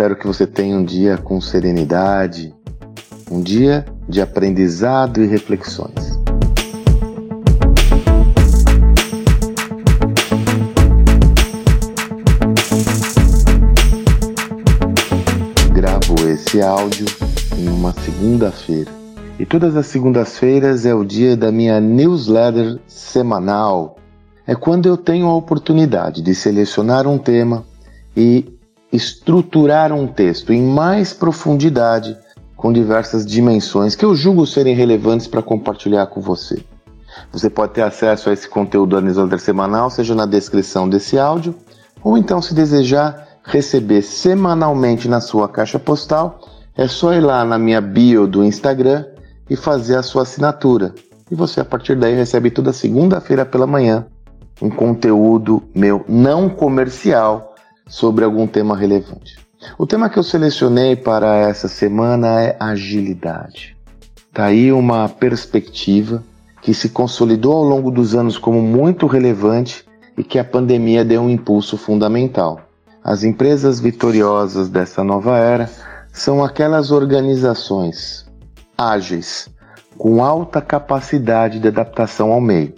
Espero que você tenha um dia com serenidade, um dia de aprendizado e reflexões. Gravo esse áudio em uma segunda-feira. E todas as segundas-feiras é o dia da minha newsletter semanal. É quando eu tenho a oportunidade de selecionar um tema e estruturar um texto em mais profundidade com diversas dimensões que eu julgo serem relevantes para compartilhar com você. Você pode ter acesso a esse conteúdo da newsletter semanal, seja na descrição desse áudio, ou então, se desejar receber semanalmente na sua caixa postal, é só ir lá na minha bio do Instagram e fazer a sua assinatura. E você, a partir daí, recebe toda segunda-feira pela manhã um conteúdo meu não comercial sobre algum tema relevante. O tema que eu selecionei para essa semana é agilidade. Está aí uma perspectiva que se consolidou ao longo dos anos como muito relevante e que a pandemia deu um impulso fundamental. As empresas vitoriosas dessa nova era são aquelas organizações ágeis, com alta capacidade de adaptação ao meio.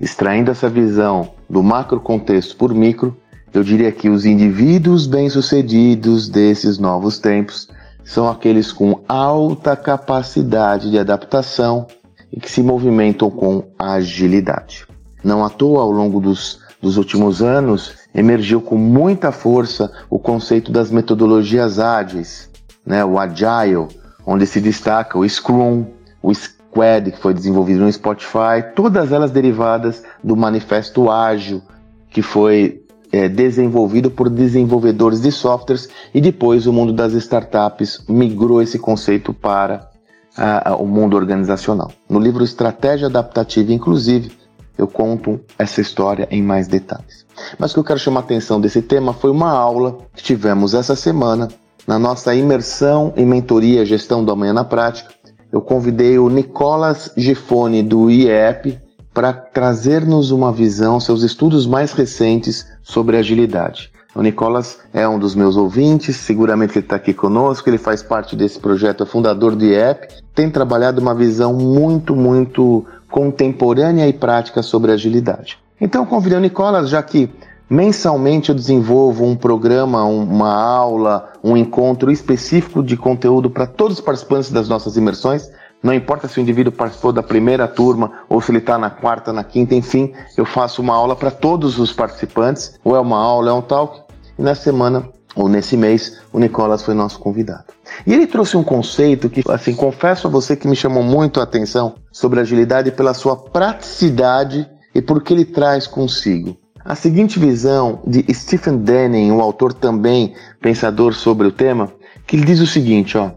Extraindo essa visão do macro contexto por micro, eu diria que os indivíduos bem-sucedidos desses novos tempos são aqueles com alta capacidade de adaptação e que se movimentam com agilidade. Não à toa, ao longo dos, dos últimos anos, emergiu com muita força o conceito das metodologias ágeis, né, o Agile, onde se destaca o Scrum, o Squad, que foi desenvolvido no Spotify, todas elas derivadas do Manifesto Ágil, que foi é, desenvolvido por desenvolvedores de softwares e depois o mundo das startups migrou esse conceito para a, a, o mundo organizacional. No livro Estratégia Adaptativa Inclusive, eu conto essa história em mais detalhes. Mas o que eu quero chamar a atenção desse tema foi uma aula que tivemos essa semana na nossa imersão em mentoria Gestão do Amanhã na Prática, eu convidei o Nicolas Gifone do IEP para trazer-nos uma visão, seus estudos mais recentes sobre agilidade. O Nicolas é um dos meus ouvintes, seguramente ele está aqui conosco, ele faz parte desse projeto, é fundador do IEP, tem trabalhado uma visão muito, muito contemporânea e prática sobre agilidade. Então convidei o Nicolas, já que Mensalmente eu desenvolvo um programa, uma aula, um encontro específico de conteúdo para todos os participantes das nossas imersões. Não importa se o indivíduo participou da primeira turma ou se ele está na quarta, na quinta, enfim, eu faço uma aula para todos os participantes, ou é uma aula, é um talk. E na semana, ou nesse mês, o Nicolas foi nosso convidado. E ele trouxe um conceito que, assim, confesso a você que me chamou muito a atenção sobre agilidade pela sua praticidade e por que ele traz consigo a seguinte visão de Stephen Denning, um autor também pensador sobre o tema, que ele diz o seguinte, ó: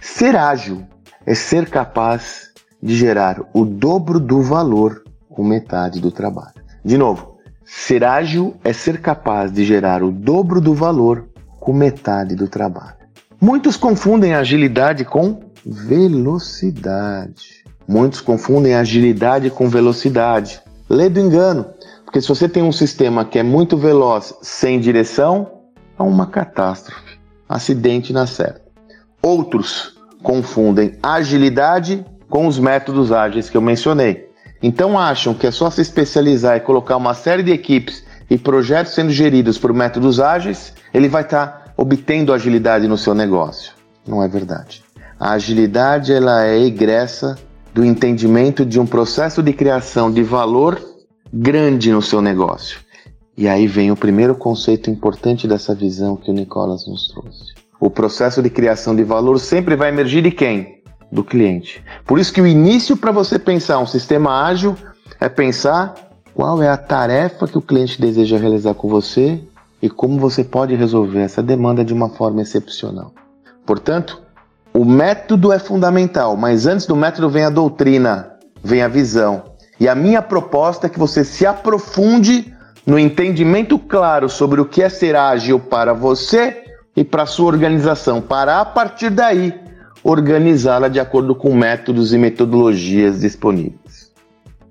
Ser ágil é ser capaz de gerar o dobro do valor com metade do trabalho. De novo, ser ágil é ser capaz de gerar o dobro do valor com metade do trabalho. Muitos confundem agilidade com velocidade. Muitos confundem agilidade com velocidade. Lê do engano. Porque se você tem um sistema que é muito veloz sem direção, é uma catástrofe. Acidente na certa. Outros confundem agilidade com os métodos ágeis que eu mencionei. Então acham que é só se especializar e colocar uma série de equipes e projetos sendo geridos por métodos ágeis, ele vai estar tá obtendo agilidade no seu negócio. Não é verdade. A agilidade ela é egressa do entendimento de um processo de criação de valor grande no seu negócio. E aí vem o primeiro conceito importante dessa visão que o Nicolas nos trouxe. O processo de criação de valor sempre vai emergir de quem? Do cliente. Por isso que o início para você pensar um sistema ágil é pensar qual é a tarefa que o cliente deseja realizar com você e como você pode resolver essa demanda de uma forma excepcional. Portanto, o método é fundamental, mas antes do método vem a doutrina, vem a visão. E a minha proposta é que você se aprofunde no entendimento claro sobre o que é ser ágil para você e para a sua organização, para a partir daí organizá-la de acordo com métodos e metodologias disponíveis.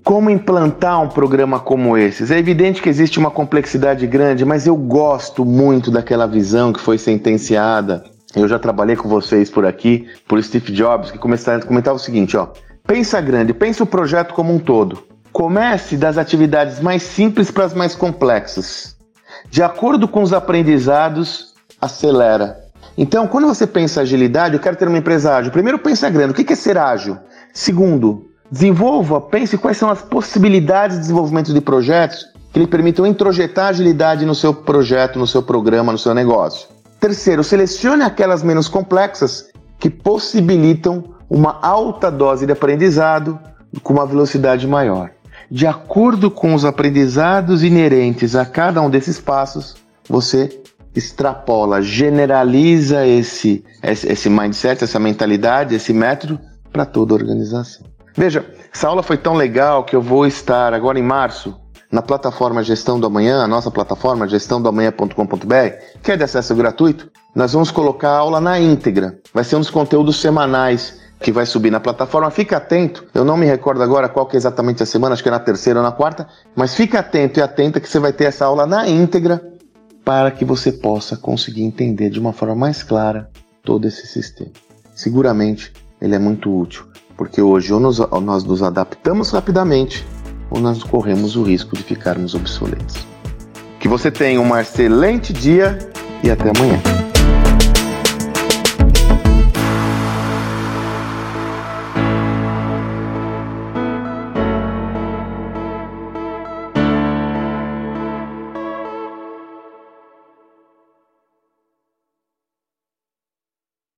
Como implantar um programa como esse? É evidente que existe uma complexidade grande, mas eu gosto muito daquela visão que foi sentenciada. Eu já trabalhei com vocês por aqui, por Steve Jobs, que comentava o seguinte, ó. Pensa grande, pensa o projeto como um todo. Comece das atividades mais simples para as mais complexas. De acordo com os aprendizados, acelera. Então, quando você pensa agilidade, eu quero ter uma empresa ágil. Primeiro, pensa grande. O que é ser ágil? Segundo, Desenvolva, pense quais são as possibilidades de desenvolvimento de projetos que lhe permitam introjetar agilidade no seu projeto, no seu programa, no seu negócio. Terceiro, selecione aquelas menos complexas que possibilitam uma alta dose de aprendizado com uma velocidade maior. De acordo com os aprendizados inerentes a cada um desses passos, você extrapola, generaliza esse, esse mindset, essa mentalidade, esse método para toda a organização. Veja, essa aula foi tão legal que eu vou estar agora em março na plataforma Gestão do Amanhã, a nossa plataforma gestãodoamanhã.com.br, que é de acesso gratuito. Nós vamos colocar a aula na íntegra. Vai ser um dos conteúdos semanais que vai subir na plataforma. Fica atento. Eu não me recordo agora qual que é exatamente a semana, acho que é na terceira ou na quarta, mas fica atento e atenta que você vai ter essa aula na íntegra para que você possa conseguir entender de uma forma mais clara todo esse sistema. Seguramente ele é muito útil porque hoje ou nós, ou nós nos adaptamos rapidamente ou nós corremos o risco de ficarmos obsoletos. Que você tenha um excelente dia e até amanhã.